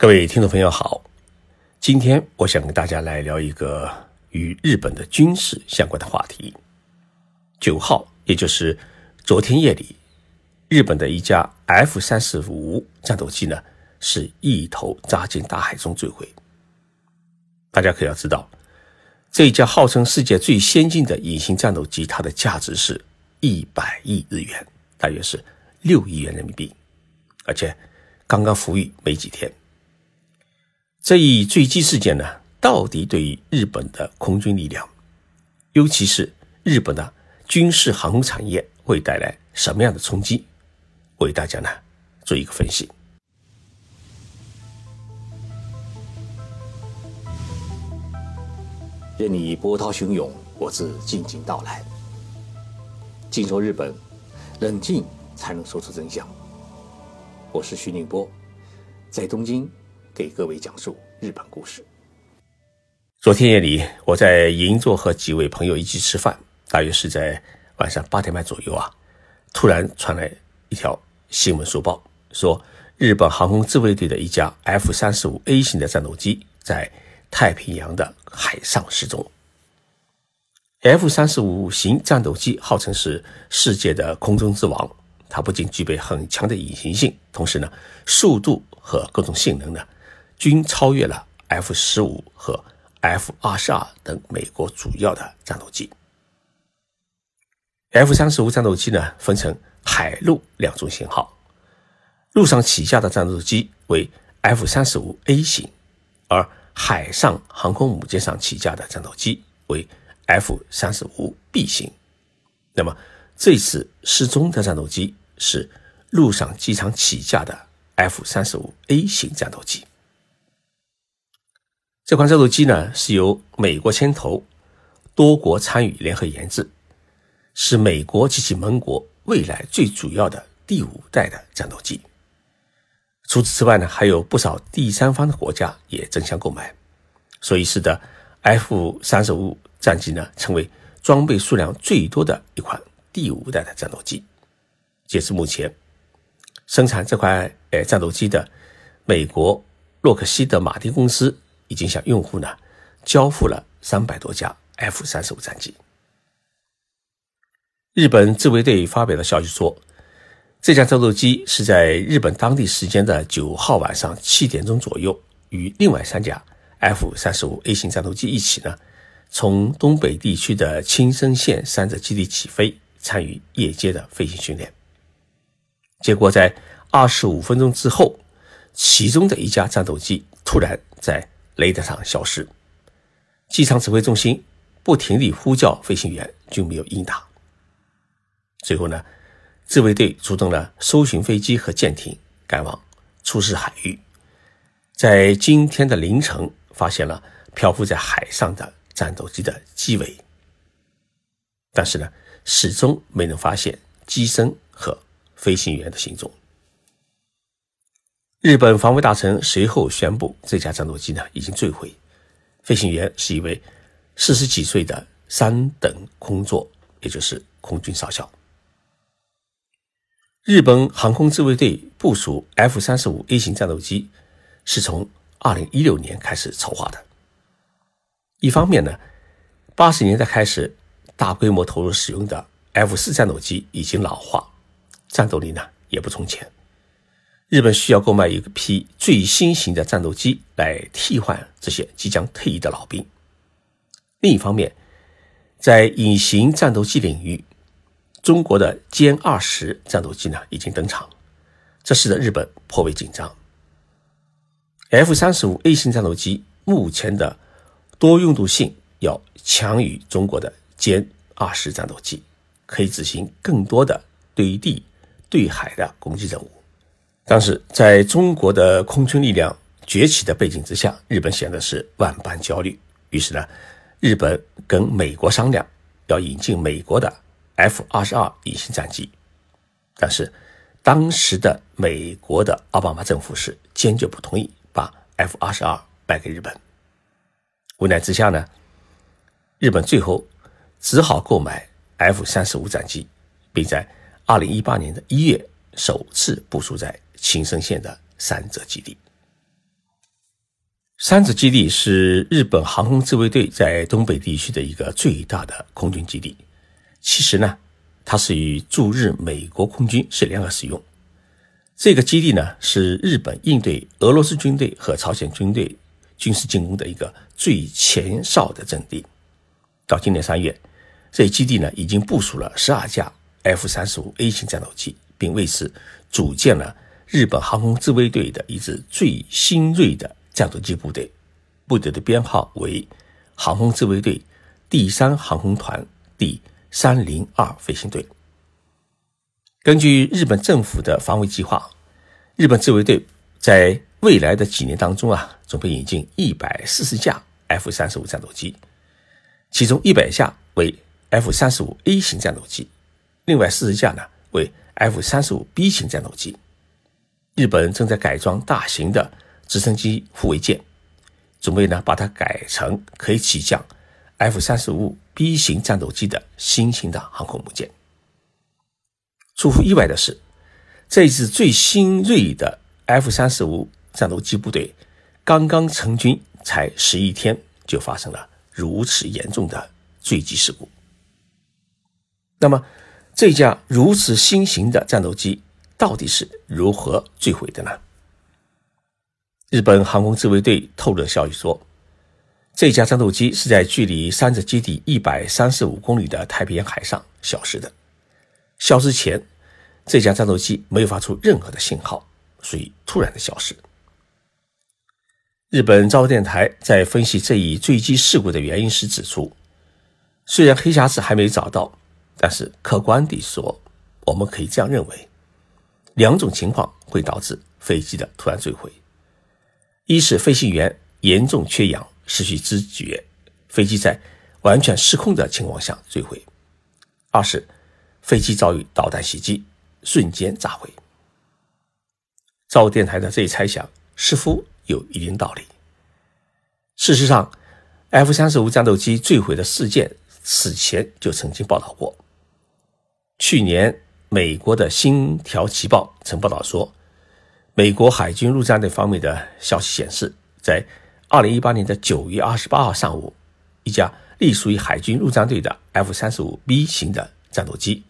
各位听众朋友好，今天我想跟大家来聊一个与日本的军事相关的话题。九号，也就是昨天夜里，日本的一架 F 三十五战斗机呢，是一头扎进大海中坠毁。大家可要知道，这一架号称世界最先进的隐形战斗机，它的价值是一百亿日元，大约是六亿元人民币，而且刚刚服役没几天。这一坠机事件呢，到底对于日本的空军力量，尤其是日本的军事航空产业，会带来什么样的冲击？为大家呢做一个分析。任你波涛汹涌，我自静静到来。静说日本，冷静才能说出真相。我是徐宁波，在东京。给各位讲述日本故事。昨天夜里，我在银座和几位朋友一起吃饭，大约是在晚上八点半左右啊，突然传来一条新闻速报，说日本航空自卫队的一架 F 三十五 A 型的战斗机在太平洋的海上失踪。F 三十五型战斗机号称是世界的空中之王，它不仅具备很强的隐形性，同时呢，速度和各种性能呢。均超越了 F 十五和 F 二十二等美国主要的战斗机。F 三十五战斗机呢，分成海陆两种型号。陆上起降的战斗机为 F 三十五 A 型，而海上航空母舰上起降的战斗机为 F 三十五 B 型。那么，这次失踪的战斗机是陆上机场起降的 F 三十五 A 型战斗机。这款战斗机呢，是由美国牵头，多国参与联合研制，是美国及其盟国未来最主要的第五代的战斗机。除此之外呢，还有不少第三方的国家也争相购买，所以使得 F 三十五战机呢，成为装备数量最多的一款第五代的战斗机。截至目前，生产这款呃战斗机的美国洛克希德马丁公司。已经向用户呢交付了三百多架 F 三十五战机。日本自卫队发表的消息说，这架战斗机是在日本当地时间的九号晚上七点钟左右，与另外三架 F 三十五 A 型战斗机一起呢，从东北地区的青森县三泽基地起飞，参与夜间的飞行训练。结果在二十五分钟之后，其中的一架战斗机突然在雷达上消失，机场指挥中心不停地呼叫飞行员，均没有应答。最后呢，自卫队出动了搜寻飞机和舰艇赶往出事海域，在今天的凌晨发现了漂浮在海上的战斗机的机尾，但是呢，始终没能发现机身和飞行员的行踪。日本防卫大臣随后宣布，这架战斗机呢已经坠毁，飞行员是一位四十几岁的三等空座，也就是空军少校。日本航空自卫队部署 F 三十五 A 型战斗机是从二零一六年开始筹划的。一方面呢，八十年代开始大规模投入使用的 F 四战斗机已经老化，战斗力呢也不从前。日本需要购买一批最新型的战斗机来替换这些即将退役的老兵。另一方面，在隐形战斗机领域，中国的歼二十战斗机呢已经登场，这使得日本颇为紧张。F 三十五 A 型战斗机目前的多用途性要强于中国的歼二十战斗机，可以执行更多的对地、对海的攻击任务。但是，在中国的空军力量崛起的背景之下，日本显得是万般焦虑。于是呢，日本跟美国商量要引进美国的 F 二十二隐形战机，但是当时的美国的奥巴马政府是坚决不同意把 F 二十二卖给日本。无奈之下呢，日本最后只好购买 F 三十五战机，并在二零一八年的一月首次部署在。青森县的三泽基地。三泽基地是日本航空自卫队在东北地区的一个最大的空军基地。其实呢，它是与驻日美国空军是联合使用。这个基地呢，是日本应对俄罗斯军队和朝鲜军队军事进攻的一个最前哨的阵地。到今年三月，这基地呢已经部署了十二架 F 三十五 A 型战斗机，并为此组建了日本航空自卫队的一支最新锐的。战斗机部队，部队的编号为航空自卫队第三航空团第三零二飞行队。根据日本政府的防卫计划，日本自卫队在未来的几年当中啊，准备引进一百四十架 F 三十五战斗机，其中一百架为 F 三十五 A 型战斗机，另外四十架呢为 F 三十五 B 型战斗机。日本正在改装大型的。直升机护卫舰，准备呢把它改成可以起降 F 三十五 B 型战斗机的新型的航空母舰。出乎意外的是，这支最新锐的 F 三十五战斗机部队刚刚成军才十一天，就发生了如此严重的坠机事故。那么，这架如此新型的战斗机到底是如何坠毁的呢？日本航空自卫队透露消息说，这架战斗机是在距离三者基地一百三十五公里的太平洋海上消失的。消失前，这架战斗机没有发出任何的信号，所以突然的消失。日本朝日电台在分析这一坠机事故的原因时指出，虽然黑匣子还没找到，但是客观地说，我们可以这样认为：两种情况会导致飞机的突然坠毁。一是飞行员严重缺氧，失去知觉，飞机在完全失控的情况下坠毁；二是飞机遭遇导弹袭击，瞬间炸毁。造电台的这一猜想似乎有一定道理。事实上，F 三十五战斗机坠毁的事件此前就曾经报道过。去年，美国的《星条旗报》曾报道说。美国海军陆战队方面的消息显示，在2018年的9月28号上午，一架隶属于海军陆战队的 F-35B 型的战斗机，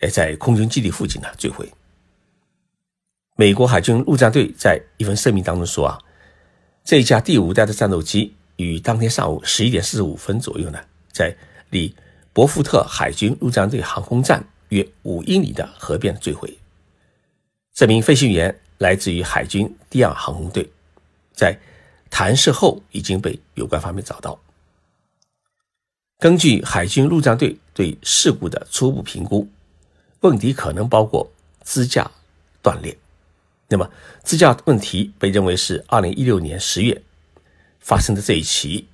也在空军基地附近呢坠毁。美国海军陆战队在一份声明当中说：“啊，这架第五代的战斗机于当天上午11点45分左右呢，在离伯福特海军陆战队航空站约五英里的河边坠毁。”这名飞行员。来自于海军第二航空队，在弹射后已经被有关方面找到。根据海军陆战队对事故的初步评估，问题可能包括支架断裂。那么，支架问题被认为是2016年10月发生的这一起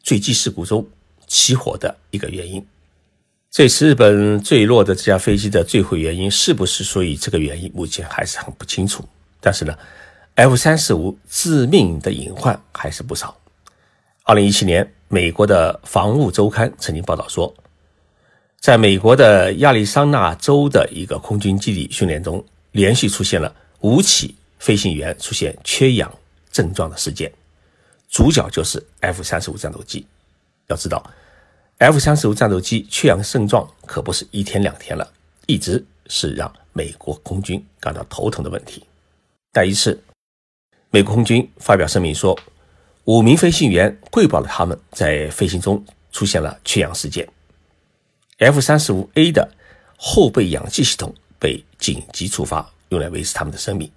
坠机事故中起火的一个原因。这次日本坠落的这架飞机的坠毁原因是不是属于这个原因，目前还是很不清楚。但是呢，F 三十五致命的隐患还是不少。二零一七年，美国的《防务周刊》曾经报道说，在美国的亚利桑那州的一个空军基地训练中，连续出现了五起飞行员出现缺氧症状的事件，主角就是 F 三十五战斗机。要知道。F 三十五战斗机缺氧症状可不是一天两天了，一直是让美国空军感到头疼的问题。但一次，美国空军发表声明说，五名飞行员汇报了他们在飞行中出现了缺氧事件。F 三十五 A 的后备氧气系统被紧急触发，用来维持他们的生命，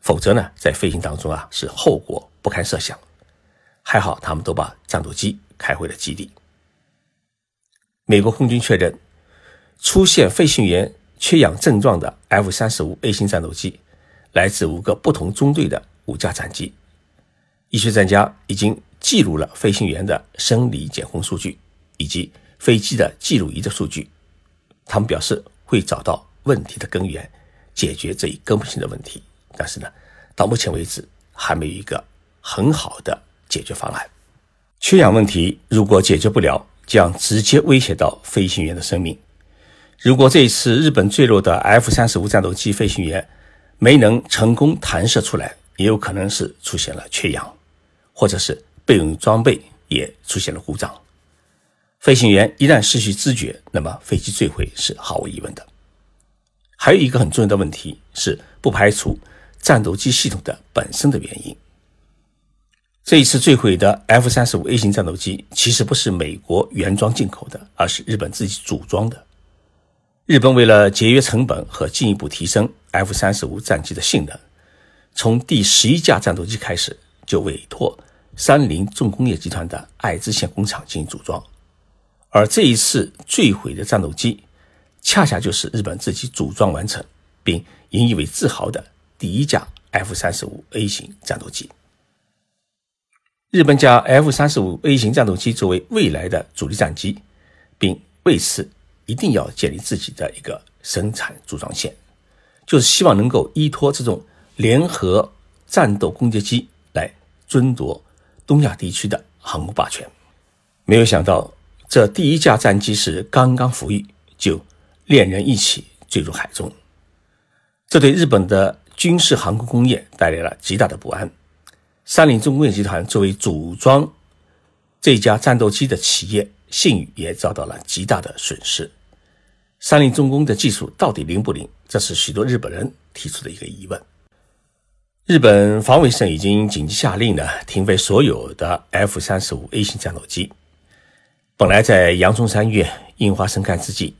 否则呢，在飞行当中啊是后果不堪设想。还好他们都把战斗机开回了基地。美国空军确认，出现飞行员缺氧症状的 F 三十五 A 型战斗机来自五个不同中队的五架战机。医学专家已经记录了飞行员的生理检控数据以及飞机的记录仪的数据。他们表示会找到问题的根源，解决这一根本性的问题。但是呢，到目前为止还没有一个很好的解决方案。缺氧问题如果解决不了，将直接威胁到飞行员的生命。如果这一次日本坠落的 F 三十五战斗机飞行员没能成功弹射出来，也有可能是出现了缺氧，或者是备用装备也出现了故障。飞行员一旦失去知觉，那么飞机坠毁是毫无疑问的。还有一个很重要的问题是，不排除战斗机系统的本身的原因。这一次坠毁的 F 三十五 A 型战斗机其实不是美国原装进口的，而是日本自己组装的。日本为了节约成本和进一步提升 F 三十五战机的性能，从第十一架战斗机开始就委托三菱重工业集团的爱知县工厂进行组装。而这一次坠毁的战斗机，恰恰就是日本自己组装完成并引以为自豪的第一架 F 三十五 A 型战斗机。日本将 F 三十五 A 型战斗机作为未来的主力战机，并为此一定要建立自己的一个生产组装线，就是希望能够依托这种联合战斗攻击机来争夺东亚地区的航空霸权。没有想到。这第一架战机是刚刚服役，就恋人一起坠入海中，这对日本的军事航空工业带来了极大的不安。三菱重工业集团作为组装这家战斗机的企业，信誉也遭到了极大的损失。三菱重工的技术到底灵不灵？这是许多日本人提出的一个疑问。日本防卫省已经紧急下令呢，停飞所有的 F 三十五 A 型战斗机。本来在阳春三月樱花盛开之际，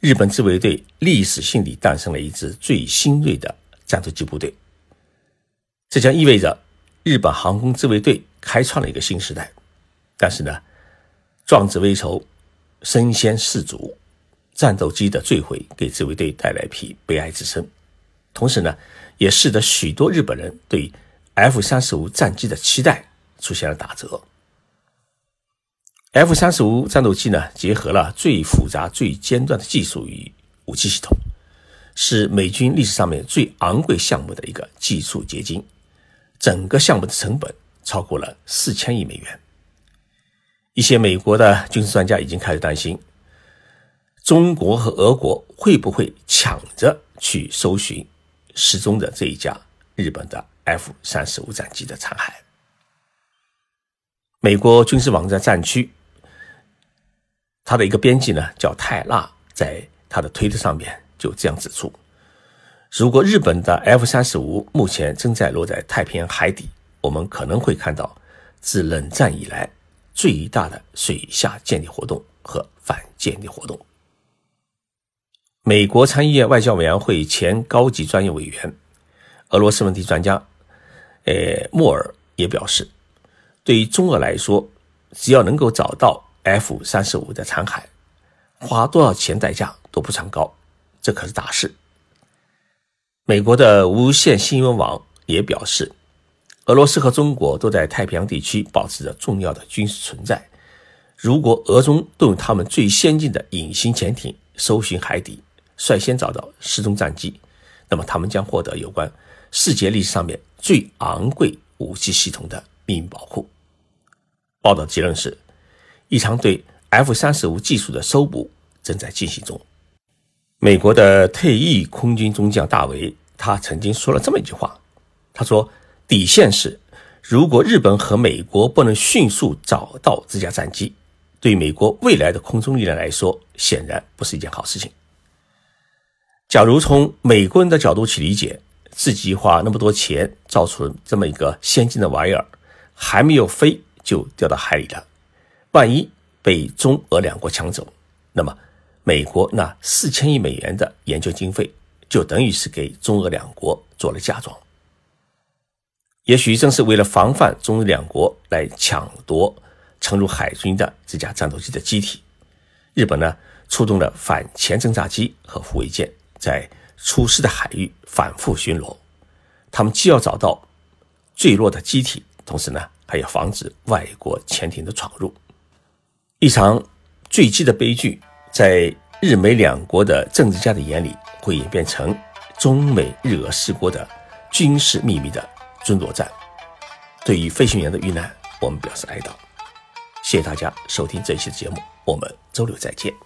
日本自卫队历史性地诞生了一支最新锐的战斗机部队。这将意味着日本航空自卫队开创了一个新时代。但是呢，壮志未酬身先士卒，战斗机的坠毁给自卫队带来一批悲哀之声，同时呢，也使得许多日本人对 F 三十五战机的期待出现了打折。F 三十五战斗机呢，结合了最复杂、最尖端的技术与武器系统，是美军历史上面最昂贵项目的一个技术结晶。整个项目的成本超过了四千亿美元。一些美国的军事专家已经开始担心，中国和俄国会不会抢着去搜寻失踪的这一架日本的 F 三十五战机的残骸。美国军事网站战区。他的一个编辑呢，叫泰纳，在他的推特上面就这样指出：如果日本的 F 三十五目前正在落在太平洋海底，我们可能会看到自冷战以来最大的水下间谍活动和反间谍活动。美国参议院外交委员会前高级专业委员、俄罗斯问题专家，呃，莫尔也表示，对于中俄来说，只要能够找到。F 三十五的残骸，花多少钱代价都不算高，这可是大事。美国的无线新闻网也表示，俄罗斯和中国都在太平洋地区保持着重要的军事存在。如果俄中动用他们最先进的隐形潜艇搜寻海底，率先找到失踪战机，那么他们将获得有关世界历史上面最昂贵武器系统的秘密保护。报道结论是。一场对 F 三十五技术的搜捕正在进行中。美国的退役空军中将大维，他曾经说了这么一句话：“他说，底线是，如果日本和美国不能迅速找到这架战机，对美国未来的空中力量来说，显然不是一件好事情。假如从美国人的角度去理解，自己花那么多钱造出这么一个先进的玩意儿，还没有飞就掉到海里了。”万一被中俄两国抢走，那么美国那四千亿美元的研究经费就等于是给中俄两国做了嫁妆。也许正是为了防范中日两国来抢夺沉入海军的这架战斗机的机体，日本呢出动了反潜侦察机和护卫舰，在出事的海域反复巡逻。他们既要找到坠落的机体，同时呢还要防止外国潜艇的闯入。一场坠机的悲剧，在日美两国的政治家的眼里，会演变成中美日俄四国的军事秘密的争夺战。对于飞行员的遇难，我们表示哀悼。谢谢大家收听这一期的节目，我们周六再见。